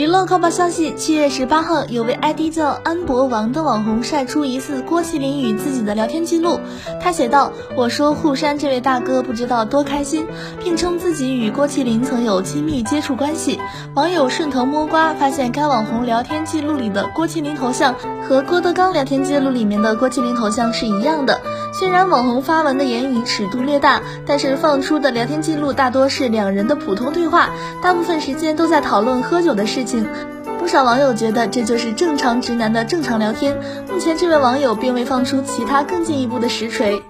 娱乐快报消息：七月十八号，有位 ID 叫安博王的网红晒出疑似郭麒麟与自己的聊天记录。他写道：“我说沪山这位大哥不知道多开心，并称自己与郭麒麟曾有亲密接触关系。”网友顺藤摸瓜，发现该网红聊天记录里的郭麒麟头像和郭德纲聊天记录里面的郭麒麟头像是一样的。虽然网红发文的言语尺度略大，但是放出的聊天记录大多是两人的普通对话，大部分时间都在讨论喝酒的事情。不少网友觉得这就是正常直男的正常聊天。目前，这位网友并未放出其他更进一步的实锤。